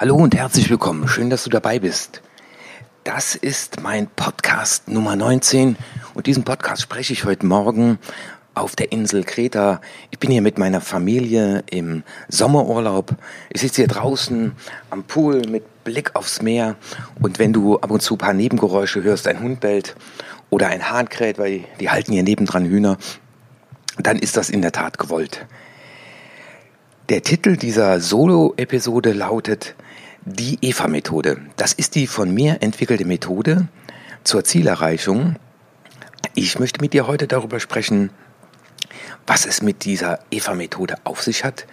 Hallo und herzlich willkommen. Schön, dass du dabei bist. Das ist mein Podcast Nummer 19 und diesen Podcast spreche ich heute Morgen auf der Insel Kreta. Ich bin hier mit meiner Familie im Sommerurlaub. Ich sitze hier draußen am Pool mit Blick aufs Meer und wenn du ab und zu ein paar Nebengeräusche hörst, ein Hund bellt oder ein Hahn kräht, weil die halten hier nebendran Hühner, dann ist das in der Tat gewollt. Der Titel dieser Solo-Episode lautet die EVA-Methode. Das ist die von mir entwickelte Methode zur Zielerreichung. Ich möchte mit dir heute darüber sprechen, was es mit dieser EVA-Methode auf sich hat,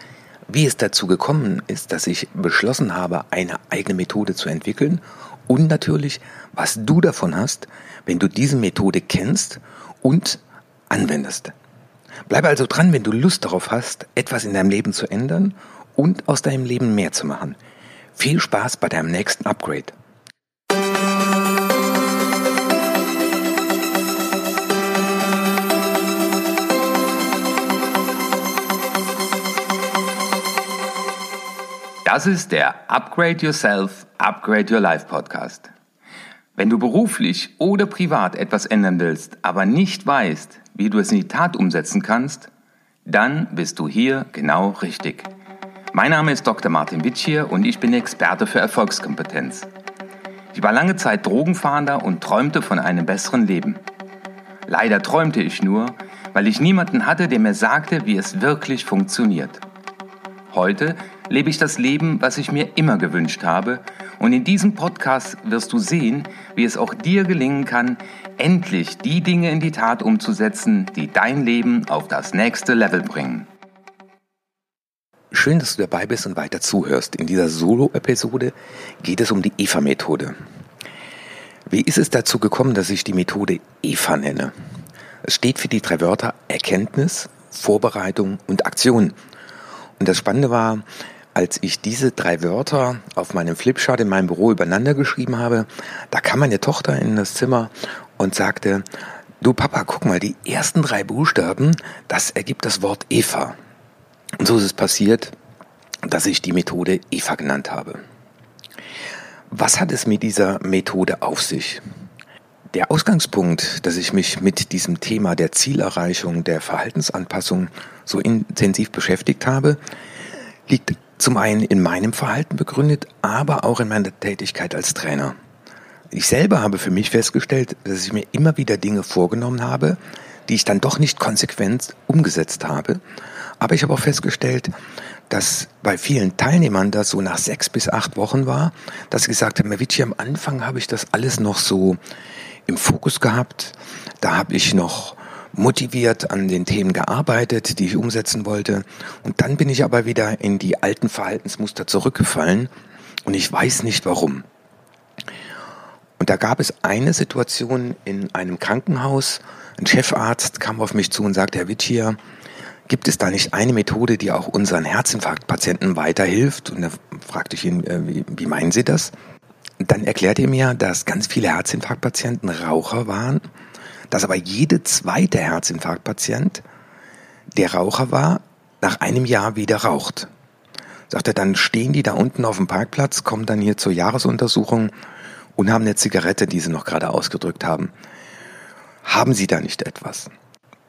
wie es dazu gekommen ist, dass ich beschlossen habe, eine eigene Methode zu entwickeln und natürlich, was du davon hast, wenn du diese Methode kennst und anwendest. Bleibe also dran, wenn du Lust darauf hast, etwas in deinem Leben zu ändern und aus deinem Leben mehr zu machen. Viel Spaß bei deinem nächsten Upgrade. Das ist der Upgrade Yourself, Upgrade Your Life Podcast. Wenn du beruflich oder privat etwas ändern willst, aber nicht weißt, wie du es in die Tat umsetzen kannst, dann bist du hier genau richtig. Mein Name ist Dr. Martin Witschier und ich bin Experte für Erfolgskompetenz. Ich war lange Zeit Drogenfahnder und träumte von einem besseren Leben. Leider träumte ich nur, weil ich niemanden hatte, der mir sagte, wie es wirklich funktioniert. Heute lebe ich das Leben, was ich mir immer gewünscht habe und in diesem Podcast wirst du sehen, wie es auch dir gelingen kann, endlich die Dinge in die Tat umzusetzen, die dein Leben auf das nächste Level bringen. Schön, dass du dabei bist und weiter zuhörst. In dieser Solo-Episode geht es um die EVA-Methode. Wie ist es dazu gekommen, dass ich die Methode EVA nenne? Es steht für die drei Wörter Erkenntnis, Vorbereitung und Aktion. Und das Spannende war, als ich diese drei Wörter auf meinem Flipchart in meinem Büro übereinander geschrieben habe, da kam meine Tochter in das Zimmer und sagte, du Papa, guck mal, die ersten drei Buchstaben, das ergibt das Wort Eva. Und so ist es passiert, dass ich die Methode EVA genannt habe. Was hat es mit dieser Methode auf sich? Der Ausgangspunkt, dass ich mich mit diesem Thema der Zielerreichung, der Verhaltensanpassung so intensiv beschäftigt habe, liegt zum einen in meinem Verhalten begründet, aber auch in meiner Tätigkeit als Trainer. Ich selber habe für mich festgestellt, dass ich mir immer wieder Dinge vorgenommen habe, die ich dann doch nicht konsequent umgesetzt habe aber ich habe auch festgestellt, dass bei vielen Teilnehmern das so nach sechs bis acht Wochen war, dass sie gesagt haben, Vici, am Anfang habe ich das alles noch so im Fokus gehabt. Da habe ich noch motiviert an den Themen gearbeitet, die ich umsetzen wollte. Und dann bin ich aber wieder in die alten Verhaltensmuster zurückgefallen und ich weiß nicht warum. Und da gab es eine Situation in einem Krankenhaus. Ein Chefarzt kam auf mich zu und sagte, Herr Wittier, Gibt es da nicht eine Methode, die auch unseren Herzinfarktpatienten weiterhilft? Und da fragte ich ihn, äh, wie, wie meinen Sie das? Dann erklärt er mir, dass ganz viele Herzinfarktpatienten Raucher waren, dass aber jede zweite Herzinfarktpatient, der Raucher war, nach einem Jahr wieder raucht. Sagt er, dann stehen die da unten auf dem Parkplatz, kommen dann hier zur Jahresuntersuchung und haben eine Zigarette, die sie noch gerade ausgedrückt haben. Haben Sie da nicht etwas?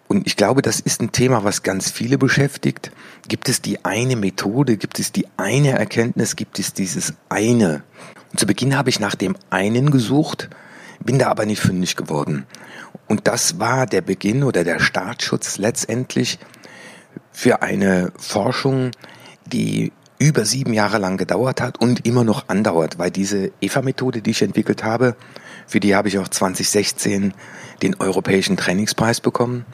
Und ich glaube, das ist ein Thema, was ganz viele beschäftigt. Gibt es die eine Methode? Gibt es die eine Erkenntnis? Gibt es dieses eine? Und zu Beginn habe ich nach dem einen gesucht, bin da aber nicht fündig geworden. Und das war der Beginn oder der Startschutz letztendlich für eine Forschung, die über sieben Jahre lang gedauert hat und immer noch andauert, weil diese EVA-Methode, die ich entwickelt habe, für die habe ich auch 2016 den Europäischen Trainingspreis bekommen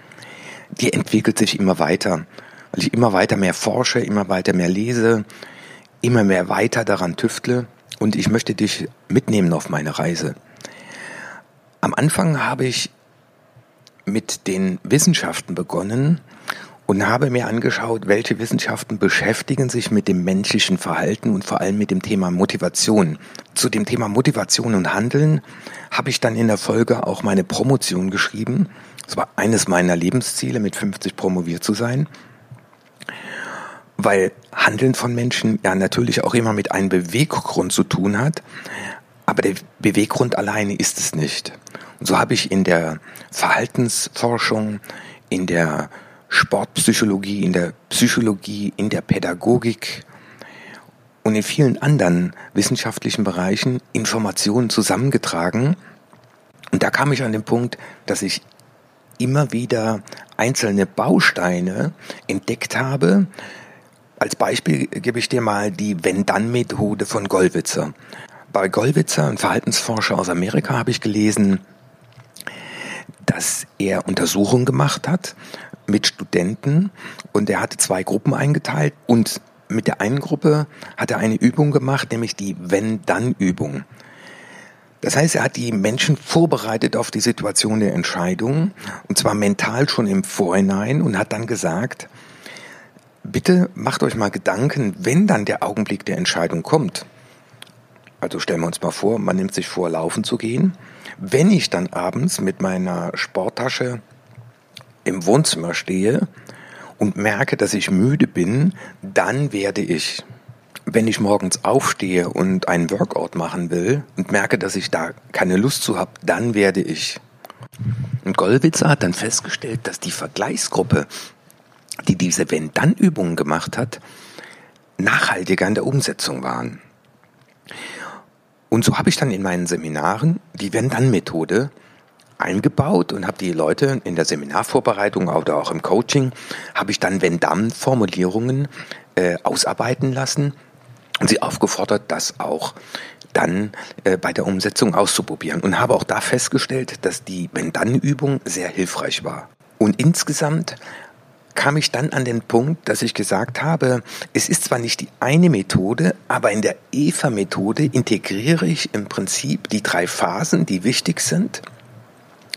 die entwickelt sich immer weiter, weil ich immer weiter mehr forsche, immer weiter mehr lese, immer mehr weiter daran tüftle und ich möchte dich mitnehmen auf meine Reise. Am Anfang habe ich mit den Wissenschaften begonnen und habe mir angeschaut, welche Wissenschaften beschäftigen sich mit dem menschlichen Verhalten und vor allem mit dem Thema Motivation. Zu dem Thema Motivation und Handeln habe ich dann in der Folge auch meine Promotion geschrieben es war eines meiner Lebensziele, mit 50 promoviert zu sein, weil Handeln von Menschen ja natürlich auch immer mit einem Beweggrund zu tun hat, aber der Beweggrund alleine ist es nicht. Und so habe ich in der Verhaltensforschung, in der Sportpsychologie, in der Psychologie, in der Pädagogik und in vielen anderen wissenschaftlichen Bereichen Informationen zusammengetragen. Und da kam ich an den Punkt, dass ich immer wieder einzelne Bausteine entdeckt habe. Als Beispiel gebe ich dir mal die Wenn-Dann-Methode von Gollwitzer. Bei Gollwitzer, ein Verhaltensforscher aus Amerika, habe ich gelesen, dass er Untersuchungen gemacht hat mit Studenten und er hatte zwei Gruppen eingeteilt und mit der einen Gruppe hat er eine Übung gemacht, nämlich die Wenn-Dann-Übung. Das heißt, er hat die Menschen vorbereitet auf die Situation der Entscheidung, und zwar mental schon im Vorhinein, und hat dann gesagt, bitte macht euch mal Gedanken, wenn dann der Augenblick der Entscheidung kommt. Also stellen wir uns mal vor, man nimmt sich vor, laufen zu gehen. Wenn ich dann abends mit meiner Sporttasche im Wohnzimmer stehe und merke, dass ich müde bin, dann werde ich wenn ich morgens aufstehe und einen Workout machen will und merke, dass ich da keine Lust zu habe, dann werde ich. Und Gollwitzer hat dann festgestellt, dass die Vergleichsgruppe, die diese Wenn-Dann-Übungen gemacht hat, nachhaltiger in der Umsetzung waren. Und so habe ich dann in meinen Seminaren die Wenn-Dann-Methode eingebaut und habe die Leute in der Seminarvorbereitung oder auch im Coaching, habe ich dann Wenn-Dann-Formulierungen äh, ausarbeiten lassen sie aufgefordert, das auch dann äh, bei der Umsetzung auszuprobieren und habe auch da festgestellt, dass die Wenn-Dann-Übung sehr hilfreich war. Und insgesamt kam ich dann an den Punkt, dass ich gesagt habe, es ist zwar nicht die eine Methode, aber in der EVA-Methode integriere ich im Prinzip die drei Phasen, die wichtig sind,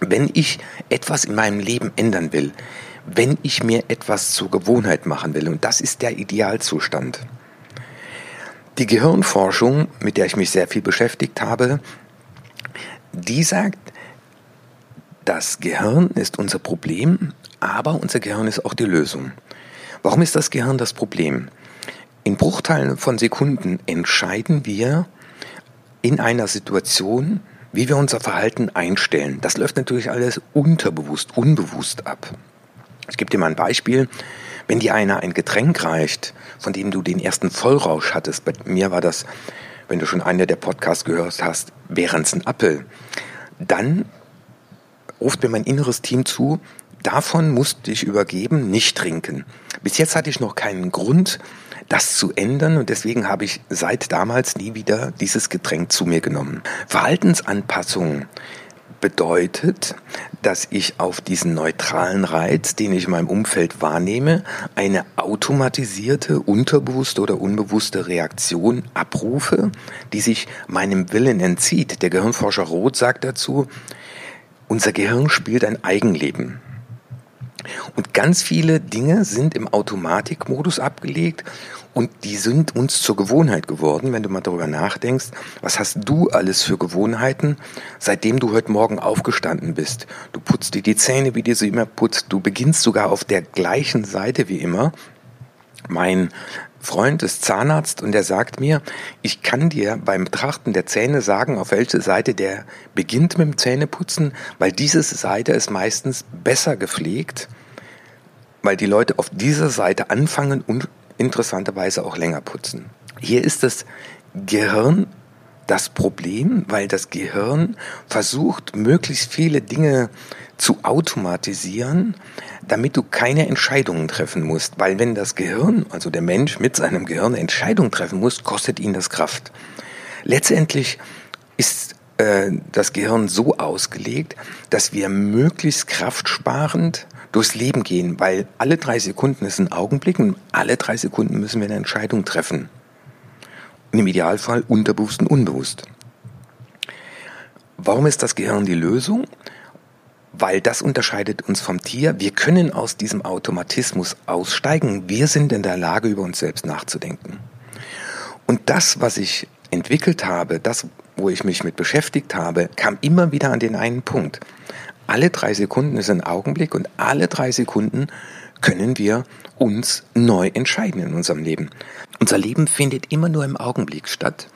wenn ich etwas in meinem Leben ändern will, wenn ich mir etwas zur Gewohnheit machen will. Und das ist der Idealzustand. Die Gehirnforschung, mit der ich mich sehr viel beschäftigt habe, die sagt, das Gehirn ist unser Problem, aber unser Gehirn ist auch die Lösung. Warum ist das Gehirn das Problem? In Bruchteilen von Sekunden entscheiden wir in einer Situation, wie wir unser Verhalten einstellen. Das läuft natürlich alles unterbewusst, unbewusst ab. Ich gebe dir mal ein Beispiel. Wenn dir einer ein Getränk reicht, von dem du den ersten Vollrausch hattest, bei mir war das, wenn du schon eine der Podcasts gehört hast, wäre es ein Appel, dann ruft mir mein inneres Team zu, davon musst du dich übergeben, nicht trinken. Bis jetzt hatte ich noch keinen Grund, das zu ändern und deswegen habe ich seit damals nie wieder dieses Getränk zu mir genommen. Verhaltensanpassungen bedeutet, dass ich auf diesen neutralen Reiz, den ich in meinem Umfeld wahrnehme, eine automatisierte, unterbewusste oder unbewusste Reaktion abrufe, die sich meinem Willen entzieht. Der Gehirnforscher Roth sagt dazu, unser Gehirn spielt ein Eigenleben. Und ganz viele Dinge sind im Automatikmodus abgelegt und die sind uns zur Gewohnheit geworden, wenn du mal darüber nachdenkst, was hast du alles für Gewohnheiten, seitdem du heute Morgen aufgestanden bist. Du putzt dir die Zähne, wie dir sie immer putzt. Du beginnst sogar auf der gleichen Seite wie immer. Mein Freund ist Zahnarzt und der sagt mir, ich kann dir beim Betrachten der Zähne sagen, auf welche Seite der beginnt mit dem Zähneputzen, weil diese Seite ist meistens besser gepflegt, weil die Leute auf dieser Seite anfangen und interessanterweise auch länger putzen. Hier ist das Gehirn das Problem, weil das Gehirn versucht, möglichst viele Dinge zu automatisieren, damit du keine Entscheidungen treffen musst. Weil wenn das Gehirn, also der Mensch mit seinem Gehirn Entscheidungen treffen muss, kostet ihn das Kraft. Letztendlich ist äh, das Gehirn so ausgelegt, dass wir möglichst kraftsparend durchs Leben gehen, weil alle drei Sekunden ist ein Augenblick und alle drei Sekunden müssen wir eine Entscheidung treffen. Und im Idealfall unterbewusst und unbewusst. Warum ist das Gehirn die Lösung? Weil das unterscheidet uns vom Tier. Wir können aus diesem Automatismus aussteigen. Wir sind in der Lage, über uns selbst nachzudenken. Und das, was ich entwickelt habe, das, wo ich mich mit beschäftigt habe, kam immer wieder an den einen Punkt. Alle drei Sekunden ist ein Augenblick und alle drei Sekunden können wir uns neu entscheiden in unserem Leben. Unser Leben findet immer nur im Augenblick statt.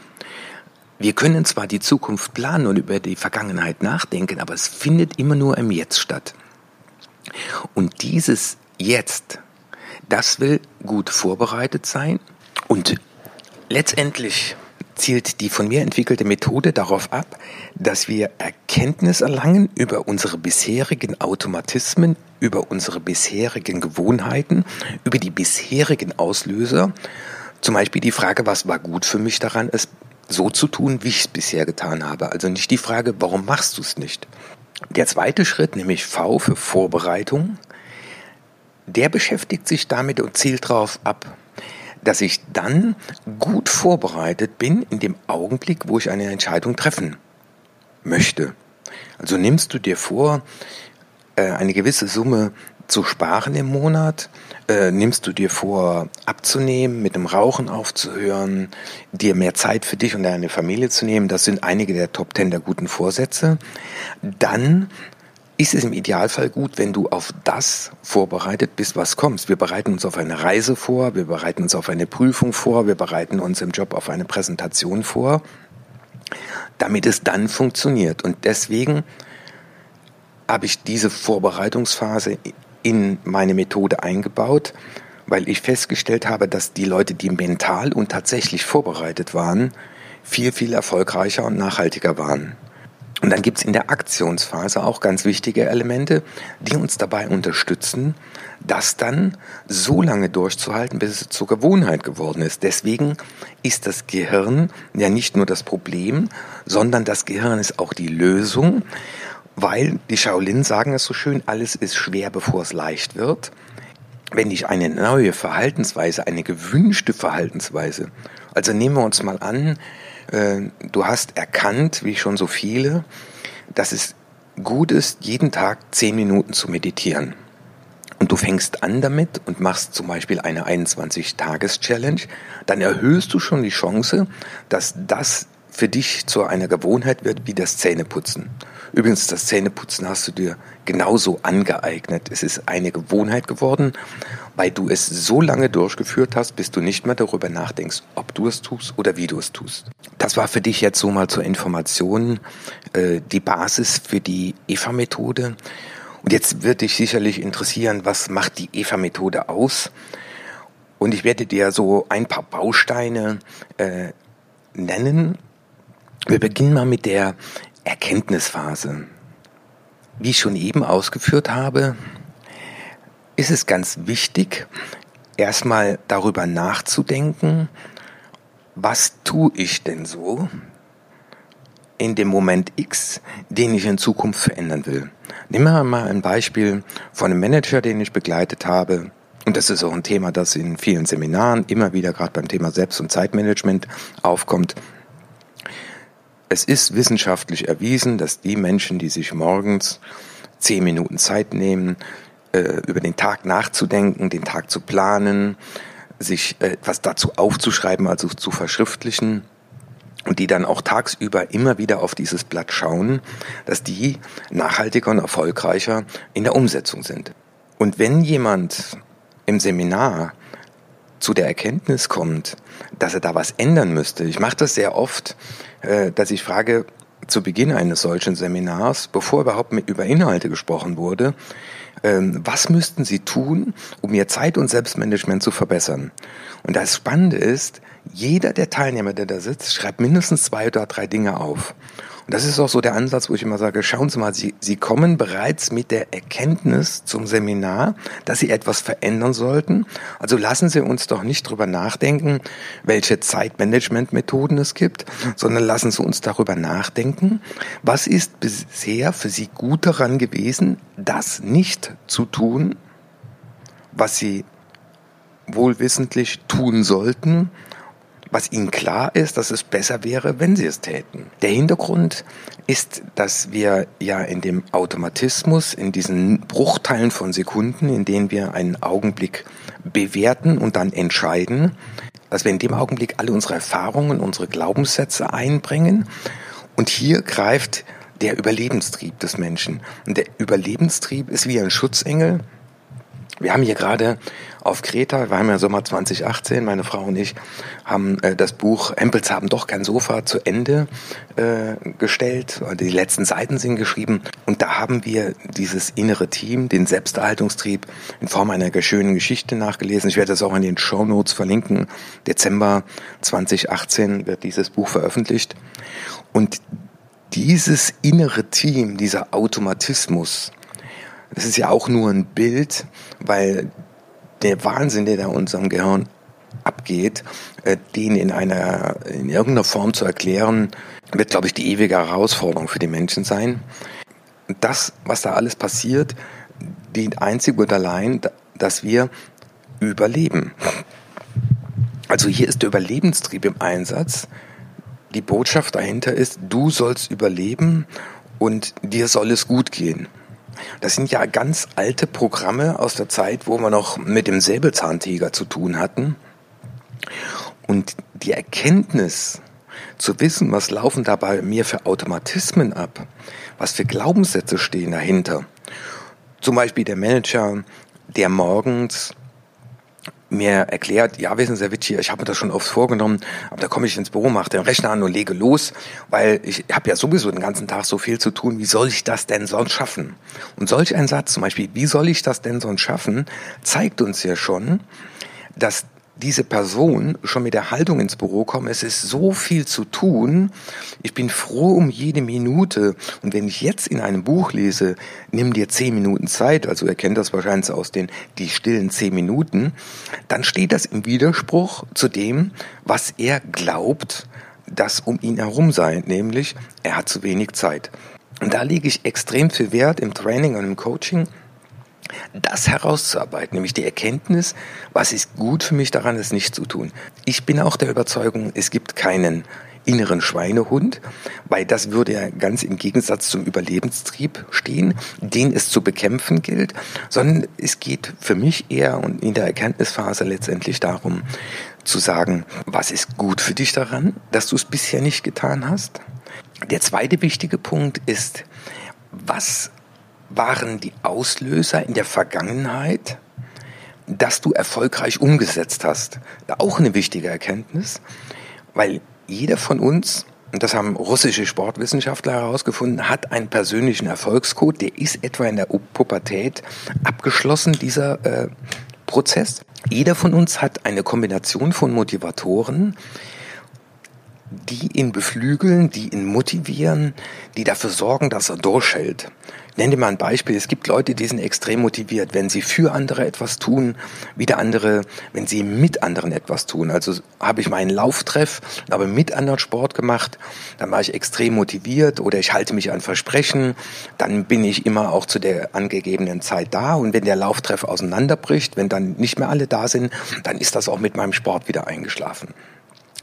Wir können zwar die Zukunft planen und über die Vergangenheit nachdenken, aber es findet immer nur im Jetzt statt. Und dieses Jetzt, das will gut vorbereitet sein und letztendlich zielt die von mir entwickelte Methode darauf ab, dass wir Erkenntnis erlangen über unsere bisherigen Automatismen, über unsere bisherigen Gewohnheiten, über die bisherigen Auslöser. Zum Beispiel die Frage, was war gut für mich daran, es so zu tun, wie ich es bisher getan habe. Also nicht die Frage, warum machst du es nicht? Der zweite Schritt, nämlich V für Vorbereitung, der beschäftigt sich damit und zielt darauf ab, dass ich dann gut vorbereitet bin in dem Augenblick, wo ich eine Entscheidung treffen möchte. Also nimmst du dir vor, äh, eine gewisse Summe zu sparen im Monat? Äh, nimmst du dir vor, abzunehmen, mit dem Rauchen aufzuhören, dir mehr Zeit für dich und deine Familie zu nehmen? Das sind einige der Top Ten der guten Vorsätze. Dann ist es im Idealfall gut, wenn du auf das vorbereitet bist, was kommst. Wir bereiten uns auf eine Reise vor, wir bereiten uns auf eine Prüfung vor, wir bereiten uns im Job auf eine Präsentation vor, damit es dann funktioniert. Und deswegen habe ich diese Vorbereitungsphase in meine Methode eingebaut, weil ich festgestellt habe, dass die Leute, die mental und tatsächlich vorbereitet waren, viel, viel erfolgreicher und nachhaltiger waren. Und dann gibt's in der Aktionsphase auch ganz wichtige Elemente, die uns dabei unterstützen, das dann so lange durchzuhalten, bis es zur Gewohnheit geworden ist. Deswegen ist das Gehirn ja nicht nur das Problem, sondern das Gehirn ist auch die Lösung, weil die Shaolin sagen es so schön, alles ist schwer, bevor es leicht wird. Wenn ich eine neue Verhaltensweise, eine gewünschte Verhaltensweise, also nehmen wir uns mal an, du hast erkannt, wie schon so viele, dass es gut ist, jeden Tag zehn Minuten zu meditieren. Und du fängst an damit und machst zum Beispiel eine 21-Tages-Challenge, dann erhöhst du schon die Chance, dass das für dich zu einer Gewohnheit wird wie das Zähneputzen. Übrigens, das Zähneputzen hast du dir genauso angeeignet. Es ist eine Gewohnheit geworden, weil du es so lange durchgeführt hast, bis du nicht mehr darüber nachdenkst, ob du es tust oder wie du es tust. Das war für dich jetzt so mal zur Information äh, die Basis für die EVA-Methode. Und jetzt wird dich sicherlich interessieren, was macht die EVA-Methode aus? Und ich werde dir so ein paar Bausteine äh, nennen. Wir beginnen mal mit der Erkenntnisphase. Wie ich schon eben ausgeführt habe, ist es ganz wichtig, erstmal darüber nachzudenken, was tue ich denn so in dem Moment X, den ich in Zukunft verändern will. Nehmen wir mal ein Beispiel von einem Manager, den ich begleitet habe. Und das ist auch ein Thema, das in vielen Seminaren immer wieder gerade beim Thema Selbst- und Zeitmanagement aufkommt. Es ist wissenschaftlich erwiesen, dass die Menschen, die sich morgens zehn Minuten Zeit nehmen, äh, über den Tag nachzudenken, den Tag zu planen, sich äh, etwas dazu aufzuschreiben, also zu verschriftlichen, und die dann auch tagsüber immer wieder auf dieses Blatt schauen, dass die nachhaltiger und erfolgreicher in der Umsetzung sind. Und wenn jemand im Seminar zu der Erkenntnis kommt, dass er da was ändern müsste. Ich mache das sehr oft, äh, dass ich frage zu Beginn eines solchen Seminars, bevor überhaupt über Inhalte gesprochen wurde, was müssten Sie tun, um Ihr Zeit- und Selbstmanagement zu verbessern? Und das Spannende ist, jeder der Teilnehmer, der da sitzt, schreibt mindestens zwei oder drei Dinge auf. Und das ist auch so der Ansatz, wo ich immer sage, schauen Sie mal, Sie, Sie kommen bereits mit der Erkenntnis zum Seminar, dass Sie etwas verändern sollten. Also lassen Sie uns doch nicht drüber nachdenken, welche Zeitmanagementmethoden es gibt, sondern lassen Sie uns darüber nachdenken, was ist bisher für Sie gut daran gewesen, das nicht zu tun, was Sie wohlwissentlich tun sollten, was ihnen klar ist, dass es besser wäre, wenn sie es täten. Der Hintergrund ist, dass wir ja in dem Automatismus, in diesen Bruchteilen von Sekunden, in denen wir einen Augenblick bewerten und dann entscheiden, dass wir in dem Augenblick alle unsere Erfahrungen, unsere Glaubenssätze einbringen. Und hier greift der Überlebenstrieb des Menschen. Und der Überlebenstrieb ist wie ein Schutzengel, Wir haben hier gerade auf Kreta, wir haben ja Sommer 2018, meine Frau und ich haben äh, das Buch Hempels haben doch kein Sofa zu Ende äh, gestellt. Die letzten Seiten sind geschrieben und da haben wir dieses innere Team, den Selbsterhaltungstrieb in Form einer schönen Geschichte nachgelesen. Ich werde das auch in den Show Notes verlinken. Dezember 2018 wird dieses Buch veröffentlicht und dieses innere Team, dieser Automatismus, das ist ja auch nur ein Bild, weil der Wahnsinn, der da unserem Gehirn abgeht, äh, den in einer, in irgendeiner Form zu erklären, wird, glaube ich, die ewige Herausforderung für die Menschen sein. Das, was da alles passiert, dient einzig und allein, dass wir überleben. Also hier ist der Überlebenstrieb im Einsatz. Die Botschaft dahinter ist, du sollst überleben und dir soll es gut gehen. Das sind ja ganz alte Programme aus der Zeit, wo wir noch mit dem Säbelzahntiger zu tun hatten. Und die Erkenntnis, zu wissen, was laufen da bei mir für Automatismen ab, was für Glaubenssätze stehen dahinter. Zum Beispiel der Manager, der morgens mir erklärt, ja, wissen Sie, Herr Witsch, ich habe das schon oft vorgenommen, aber da komme ich ins Büro, mache den Rechner an und lege los, weil ich habe ja sowieso den ganzen Tag so viel zu tun, wie soll ich das denn sonst schaffen? Und solch ein Satz zum Beispiel, wie soll ich das denn sonst schaffen, zeigt uns ja schon, dass diese Person schon mit der Haltung ins Büro kommt, es ist so viel zu tun, ich bin froh um jede Minute. Und wenn ich jetzt in einem Buch lese, nimm dir zehn Minuten Zeit, also er kennt das wahrscheinlich aus den die stillen zehn Minuten, dann steht das im Widerspruch zu dem, was er glaubt, dass um ihn herum sei, nämlich er hat zu wenig Zeit. Und da lege ich extrem viel Wert im Training und im Coaching, das herauszuarbeiten, nämlich die Erkenntnis, was ist gut für mich daran, es nicht zu tun. Ich bin auch der Überzeugung, es gibt keinen inneren Schweinehund, weil das würde ja ganz im Gegensatz zum Überlebenstrieb stehen, den es zu bekämpfen gilt, sondern es geht für mich eher und in der Erkenntnisphase letztendlich darum, zu sagen, was ist gut für dich daran, dass du es bisher nicht getan hast. Der zweite wichtige Punkt ist, was waren die Auslöser in der Vergangenheit, dass du erfolgreich umgesetzt hast. Auch eine wichtige Erkenntnis, weil jeder von uns, und das haben russische Sportwissenschaftler herausgefunden, hat einen persönlichen Erfolgscode, der ist etwa in der Pubertät abgeschlossen, dieser äh, Prozess. Jeder von uns hat eine Kombination von Motivatoren, die ihn beflügeln, die ihn motivieren, die dafür sorgen, dass er durchhält. Nenne mal ein Beispiel. Es gibt Leute, die sind extrem motiviert, wenn sie für andere etwas tun, wieder andere, wenn sie mit anderen etwas tun. Also habe ich meinen Lauftreff, aber mit anderen Sport gemacht, dann war ich extrem motiviert oder ich halte mich an Versprechen, dann bin ich immer auch zu der angegebenen Zeit da und wenn der Lauftreff auseinanderbricht, wenn dann nicht mehr alle da sind, dann ist das auch mit meinem Sport wieder eingeschlafen.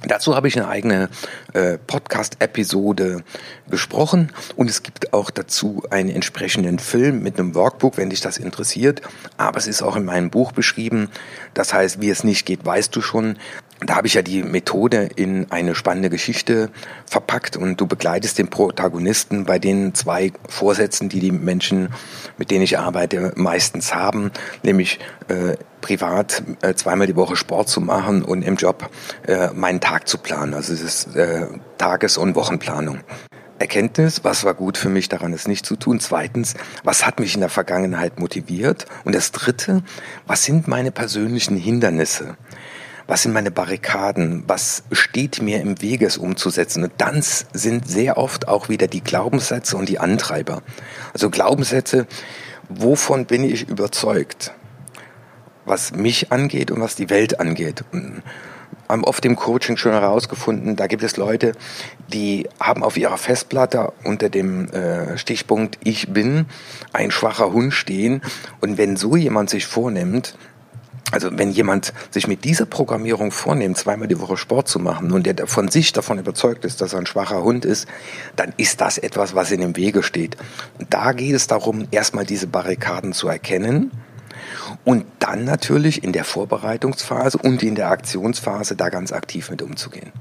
Dazu habe ich eine eigene äh, Podcast-Episode gesprochen und es gibt auch dazu einen entsprechenden Film mit einem Workbook, wenn dich das interessiert. Aber es ist auch in meinem Buch beschrieben. Das heißt, wie es nicht geht, weißt du schon. Da habe ich ja die Methode in eine spannende Geschichte verpackt und du begleitest den Protagonisten bei den zwei Vorsätzen, die die Menschen, mit denen ich arbeite, meistens haben, nämlich äh, privat äh, zweimal die Woche Sport zu machen und im Job äh, meinen Tag zu planen. Also es ist äh, Tages- und Wochenplanung. Erkenntnis, was war gut für mich daran, es nicht zu tun. Zweitens, was hat mich in der Vergangenheit motiviert? Und das Dritte, was sind meine persönlichen Hindernisse? Was sind meine Barrikaden? Was steht mir im Wege, es umzusetzen? Und dann sind sehr oft auch wieder die Glaubenssätze und die Antreiber. Also Glaubenssätze, wovon bin ich überzeugt? was mich angeht und was die Welt angeht. Und haben oft im Coaching schon herausgefunden, da gibt es Leute, die haben auf ihrer Festplatte unter dem äh, Stichpunkt Ich bin ein schwacher Hund stehen. Und wenn so jemand sich vornimmt, also wenn jemand sich mit dieser Programmierung vornimmt, zweimal die Woche Sport zu machen und der von sich davon überzeugt ist, dass er ein schwacher Hund ist, dann ist das etwas, was in dem Wege steht. Und da geht es darum, erstmal diese Barrikaden zu erkennen und dann natürlich in der Vorbereitungsphase und in der Aktionsphase da ganz aktiv mit umzugehen.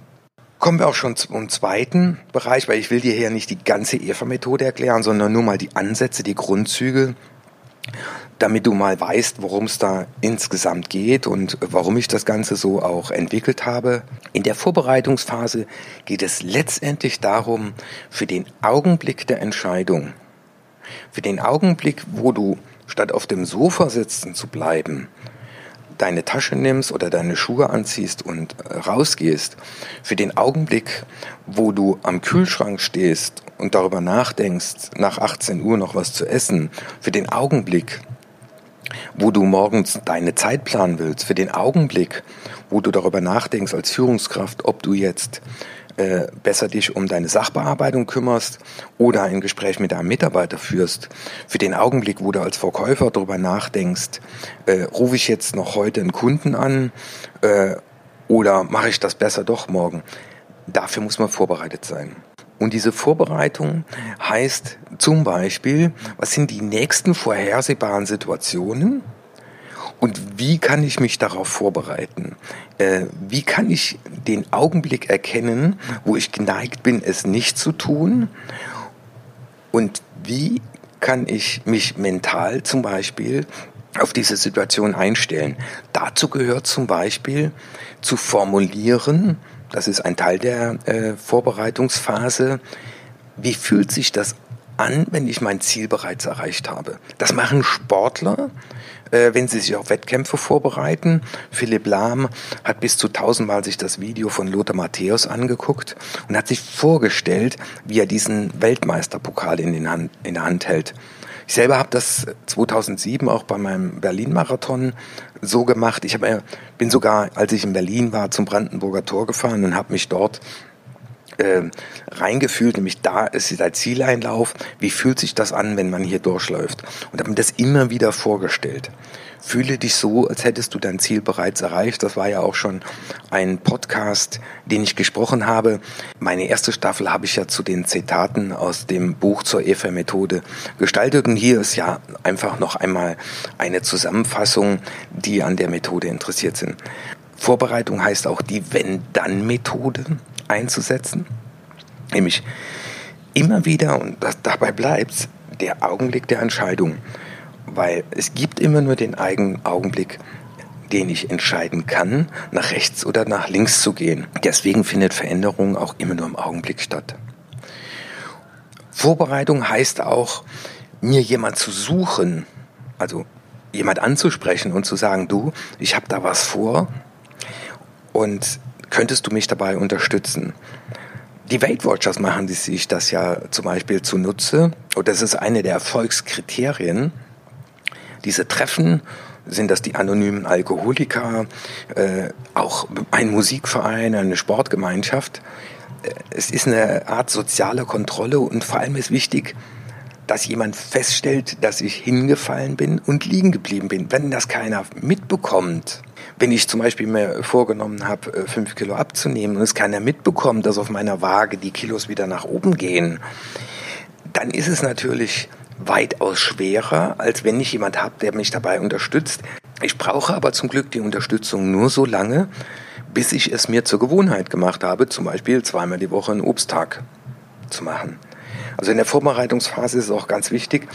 Kommen wir auch schon zum zweiten Bereich, weil ich will dir hier nicht die ganze EFA-Methode erklären, sondern nur mal die Ansätze, die Grundzüge, damit du mal weißt, worum es da insgesamt geht und warum ich das Ganze so auch entwickelt habe. In der Vorbereitungsphase geht es letztendlich darum, für den Augenblick der Entscheidung, für den Augenblick, wo du statt auf dem Sofa sitzen zu bleiben, deine Tasche nimmst oder deine Schuhe anziehst und äh, rausgehst, für den Augenblick, wo du am Kühlschrank stehst und darüber nachdenkst, nach 18 Uhr noch was zu essen, für den Augenblick, wo du morgens deine Zeit planen willst, für den Augenblick, wo du darüber nachdenkst als Führungskraft, ob du jetzt äh, besser dich um deine Sachbearbeitung kümmerst oder ein Gespräch mit deinem Mitarbeiter führst, für den Augenblick, wo du als Verkäufer darüber nachdenkst, äh, rufe ich jetzt noch heute einen Kunden an äh, oder mache ich das besser doch morgen, dafür muss man vorbereitet sein. Und diese Vorbereitung heißt zum Beispiel, was sind die nächsten vorhersehbaren Situationen und wie kann ich mich darauf vorbereiten? Äh, wie kann ich den Augenblick erkennen, wo ich geneigt bin, es nicht zu tun? Und wie kann ich mich mental zum Beispiel auf diese Situation einstellen? Dazu gehört zum Beispiel zu formulieren, das ist ein Teil der äh, Vorbereitungsphase. Wie fühlt sich das an, wenn ich mein Ziel bereits erreicht habe? Das machen Sportler, äh, wenn sie sich auf Wettkämpfe vorbereiten. Philipp Lahm hat bis zu tausendmal sich das Video von Lothar Matthäus angeguckt und hat sich vorgestellt, wie er diesen Weltmeisterpokal in, den Hand, in der Hand hält. Ich selber habe das 2007 auch bei meinem Berlin-Marathon so gemacht. Ich hab, bin sogar, als ich in Berlin war, zum Brandenburger Tor gefahren und habe mich dort äh, reingefühlt, nämlich da ist der Zieleinlauf. Wie fühlt sich das an, wenn man hier durchläuft? Und habe mir das immer wieder vorgestellt. Fühle dich so, als hättest du dein Ziel bereits erreicht. Das war ja auch schon ein Podcast, den ich gesprochen habe. Meine erste Staffel habe ich ja zu den Zitaten aus dem Buch zur EFA-Methode gestaltet. Und hier ist ja einfach noch einmal eine Zusammenfassung, die an der Methode interessiert sind. Vorbereitung heißt auch die Wenn-Dann-Methode einzusetzen. Nämlich immer wieder, und das, dabei bleibt der Augenblick der Entscheidung. Weil es gibt immer nur den eigenen Augenblick, den ich entscheiden kann, nach rechts oder nach links zu gehen. Deswegen findet Veränderung auch immer nur im Augenblick statt. Vorbereitung heißt auch, mir jemand zu suchen, also jemand anzusprechen und zu sagen, du, ich habe da was vor und könntest du mich dabei unterstützen? Die Weight Watchers machen sich das ja zum Beispiel zunutze und das ist eine der Erfolgskriterien. Diese Treffen sind das die anonymen Alkoholiker, äh, auch ein Musikverein, eine Sportgemeinschaft. Äh, es ist eine Art soziale Kontrolle und vor allem ist wichtig, dass jemand feststellt, dass ich hingefallen bin und liegen geblieben bin. Wenn das keiner mitbekommt, wenn ich zum Beispiel mir vorgenommen habe, äh, fünf Kilo abzunehmen und es keiner mitbekommt, dass auf meiner Waage die Kilos wieder nach oben gehen, dann ist es natürlich weitaus schwerer, als wenn ich jemand habe, der mich dabei unterstützt. Ich brauche aber zum Glück die Unterstützung nur so lange, bis ich es mir zur Gewohnheit gemacht habe, zum Beispiel zweimal die Woche einen Obsttag zu machen. Also in der Vorbereitungsphase ist es auch ganz wichtig,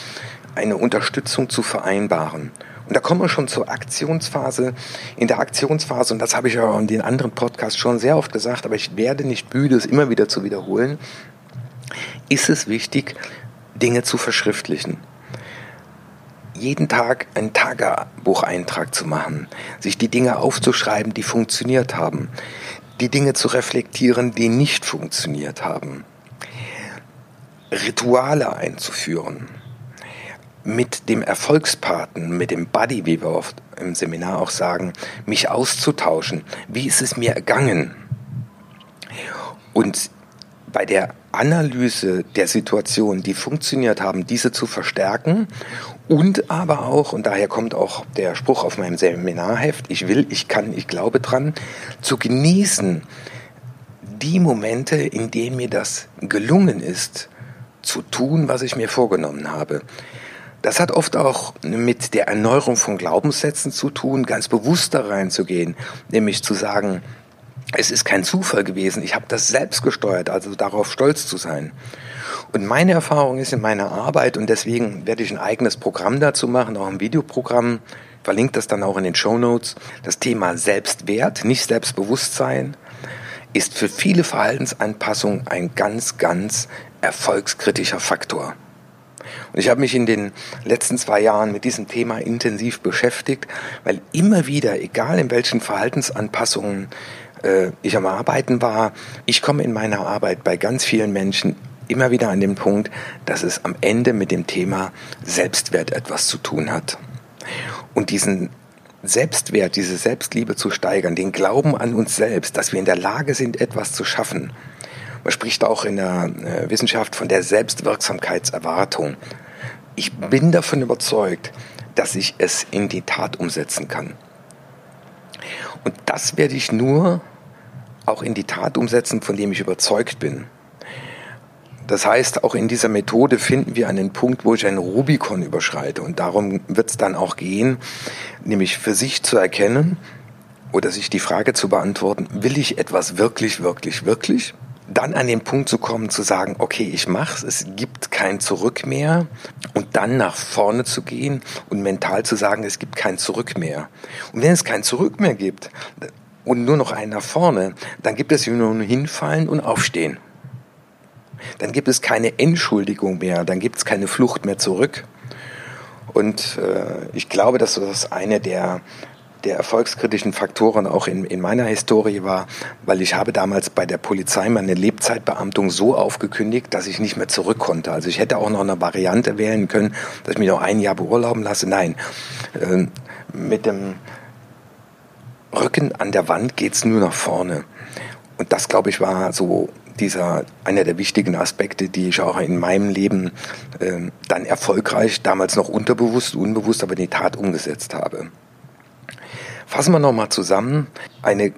eine Unterstützung zu vereinbaren. Und da kommen wir schon zur Aktionsphase. In der Aktionsphase, und das habe ich ja in den anderen Podcasts schon sehr oft gesagt, aber ich werde nicht müde, es immer wieder zu wiederholen, ist es wichtig, Dinge zu verschriftlichen. Jeden Tag einen Tagebucheintrag zu machen, sich die Dinge aufzuschreiben, die funktioniert haben, die Dinge zu reflektieren, die nicht funktioniert haben. Rituale einzuführen, mit dem Erfolgspaten, mit dem Buddy, wie wir oft im Seminar auch sagen, mich auszutauschen. Wie ist es mir ergangen? Und bei der Analyse der Situation, die funktioniert haben, diese zu verstärken und aber auch, und daher kommt auch der Spruch auf meinem Seminarheft, ich will, ich kann, ich glaube dran, zu genießen, die Momente, in denen mir das gelungen ist, zu tun, was ich mir vorgenommen habe. Das hat oft auch mit der Erneuerung von Glaubenssätzen zu tun, ganz bewusst da reinzugehen, nämlich zu sagen, Es ist kein Zufall gewesen. Ich habe das selbst gesteuert, also darauf stolz zu sein. Und meine Erfahrung ist in meiner Arbeit, und deswegen werde ich ein eigenes Programm dazu machen, auch ein Videoprogramm, verlinkt das dann auch in den Show Notes. Das Thema Selbstwert, nicht Selbstbewusstsein, ist für viele Verhaltensanpassungen ein ganz, ganz erfolgskritischer Faktor. Und ich habe mich in den letzten zwei Jahren mit diesem Thema intensiv beschäftigt, weil immer wieder, egal in welchen Verhaltensanpassungen äh, ich am Arbeiten war, ich komme in meiner Arbeit bei ganz vielen Menschen immer wieder an den Punkt, dass es am Ende mit dem Thema Selbstwert etwas zu tun hat. Und diesen Selbstwert, diese Selbstliebe zu steigern, den Glauben an uns selbst, dass wir in der Lage sind, etwas zu schaffen. Man spricht auch in der äh, Wissenschaft von der Selbstwirksamkeitserwartung. Ich bin davon überzeugt, dass ich es in die Tat umsetzen kann. Und das werde ich nur auch in die Tat umsetzen, von dem ich überzeugt bin. Das heißt, auch in dieser Methode finden wir einen Punkt, wo ich einen Rubikon überschreite. Und darum wird es dann auch gehen, nämlich für sich zu erkennen oder sich die Frage zu beantworten, will ich etwas wirklich, wirklich, wirklich? Dann an den Punkt zu kommen, zu sagen, okay, ich mach's, es gibt kein Zurück mehr und dann nach vorne zu gehen und mental zu sagen, es gibt kein Zurück mehr. Und wenn es kein Zurück mehr gibt und nur noch einen nach vorne, dann gibt es nur hinfallen und aufstehen dann gibt es keine Entschuldigung mehr, dann gibt es keine Flucht mehr zurück. Und äh, ich glaube, dass das eine der, der erfolgskritischen Faktoren auch in, in meiner Historie war, weil ich habe damals bei der Polizei meine Lebzeitbeamtung so aufgekündigt, dass ich nicht mehr zurück konnte. Also ich hätte auch noch eine Variante wählen können, dass ich mich noch ein Jahr beurlauben lasse. Nein, äh, mit dem Rücken an der Wand geht's nur nach vorne. Und das, glaube ich, war so dieser einer der wichtigen Aspekte, die ich auch in meinem Leben äh, dann erfolgreich, damals noch unterbewusst, unbewusst, aber in die Tat umgesetzt habe. Fassen wir nochmal zusammen. Eine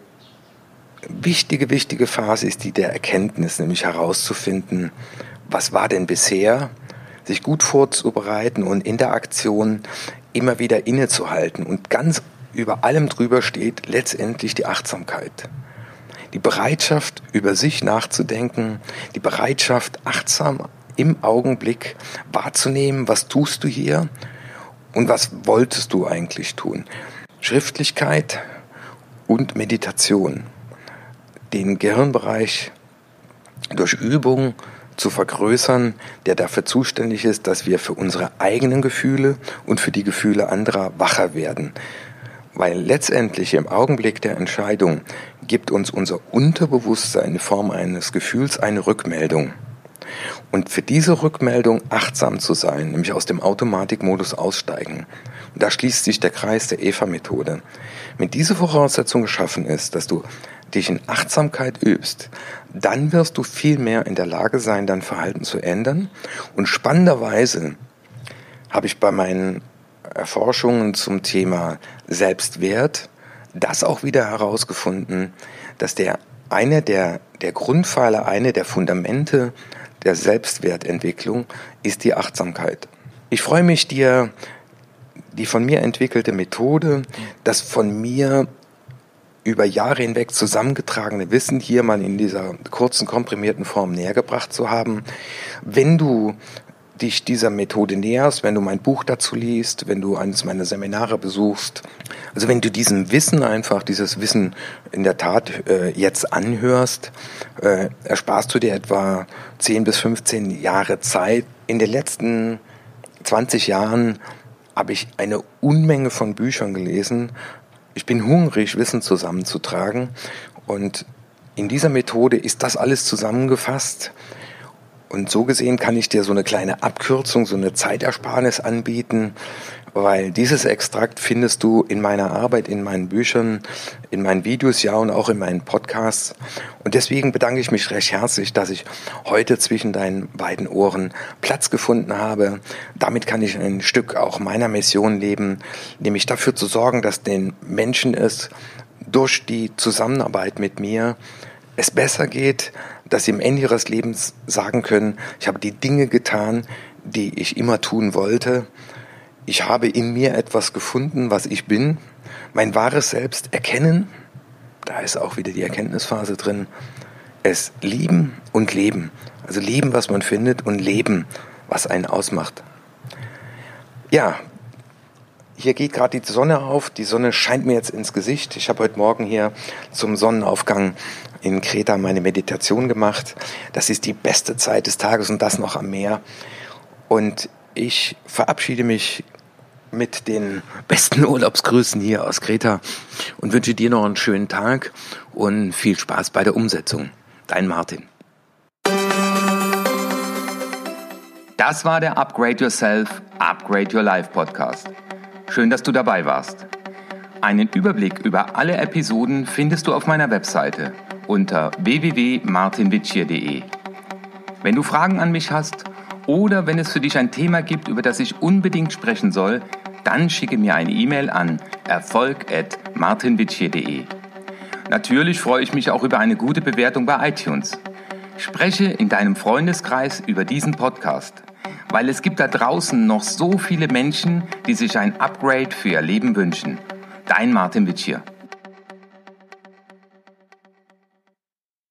wichtige, wichtige Phase ist die der Erkenntnis, nämlich herauszufinden, was war denn bisher, sich gut vorzubereiten und in der Aktion immer wieder innezuhalten. Und ganz über allem drüber steht letztendlich die Achtsamkeit die Bereitschaft, über sich nachzudenken, die Bereitschaft, achtsam im Augenblick wahrzunehmen, was tust du hier und was wolltest du eigentlich tun. Schriftlichkeit und Meditation. Den Gehirnbereich durch Übung zu vergrößern, der dafür zuständig ist, dass wir für unsere eigenen Gefühle und für die Gefühle anderer wacher werden. Weil letztendlich im Augenblick der Entscheidung gibt uns unser Unterbewusstsein in Form eines Gefühls eine Rückmeldung. Und für diese Rückmeldung achtsam zu sein, nämlich aus dem Automatikmodus aussteigen. Und da schließt sich der Kreis der EVA-Methode. Wenn diese Voraussetzung geschaffen ist, dass du dich in Achtsamkeit übst, dann wirst du viel mehr in der Lage sein, dein Verhalten zu ändern. Und spannenderweise habe ich bei meinen Erforschungen zum Thema Selbstwert das auch wieder herausgefunden, dass der eine der, der Grundpfeiler, eine der Fundamente der Selbstwertentwicklung ist die Achtsamkeit. Ich freue mich, dir die von mir entwickelte Methode, das von mir über Jahre hinweg zusammengetragene Wissen hier mal in dieser kurzen, komprimierten Form nähergebracht zu haben. Wenn du dich dieser Methode näherst, wenn du mein Buch dazu liest, wenn du eines meiner Seminare besuchst. Also wenn du diesem Wissen einfach, dieses Wissen in der Tat äh, jetzt anhörst, äh, ersparst du dir etwa 10 bis 15 Jahre Zeit. In den letzten 20 Jahren habe ich eine Unmenge von Büchern gelesen. Ich bin hungrig, Wissen zusammenzutragen und in dieser Methode ist das alles zusammengefasst und so gesehen kann ich dir so eine kleine Abkürzung, so eine Zeitersparnis anbieten, weil dieses Extrakt findest du in meiner Arbeit, in meinen Büchern, in meinen Videos, ja und auch in meinen Podcasts. Und deswegen bedanke ich mich recht herzlich, dass ich heute zwischen deinen beiden Ohren Platz gefunden habe. Damit kann ich ein Stück auch meiner Mission leben, nämlich dafür zu sorgen, dass den Menschen es durch die Zusammenarbeit mit mir es besser geht, dass sie am Ende ihres Lebens sagen können, ich habe die Dinge getan, die ich immer tun wollte. Ich habe in mir etwas gefunden, was ich bin, mein wahres Selbst erkennen, da ist auch wieder die Erkenntnisphase drin. Es lieben und leben. Also lieben, was man findet und leben, was einen ausmacht. Ja, hier geht gerade die Sonne auf. Die Sonne scheint mir jetzt ins Gesicht. Ich habe heute Morgen hier zum Sonnenaufgang in Kreta meine Meditation gemacht. Das ist die beste Zeit des Tages und das noch am Meer. Und ich verabschiede mich mit den besten Urlaubsgrüßen hier aus Kreta und wünsche dir noch einen schönen Tag und viel Spaß bei der Umsetzung. Dein Martin. Das war der Upgrade Yourself, Upgrade Your Life Podcast. Schön, dass du dabei warst. Einen Überblick über alle Episoden findest du auf meiner Webseite unter www.martinwitschier.de. Wenn du Fragen an mich hast oder wenn es für dich ein Thema gibt, über das ich unbedingt sprechen soll, dann schicke mir eine E-Mail an erfolg.martinwitschier.de. Natürlich freue ich mich auch über eine gute Bewertung bei iTunes. Spreche in deinem Freundeskreis über diesen Podcast, weil es gibt da draußen noch so viele Menschen, die sich ein Upgrade für ihr Leben wünschen. Dein Martin Witschier.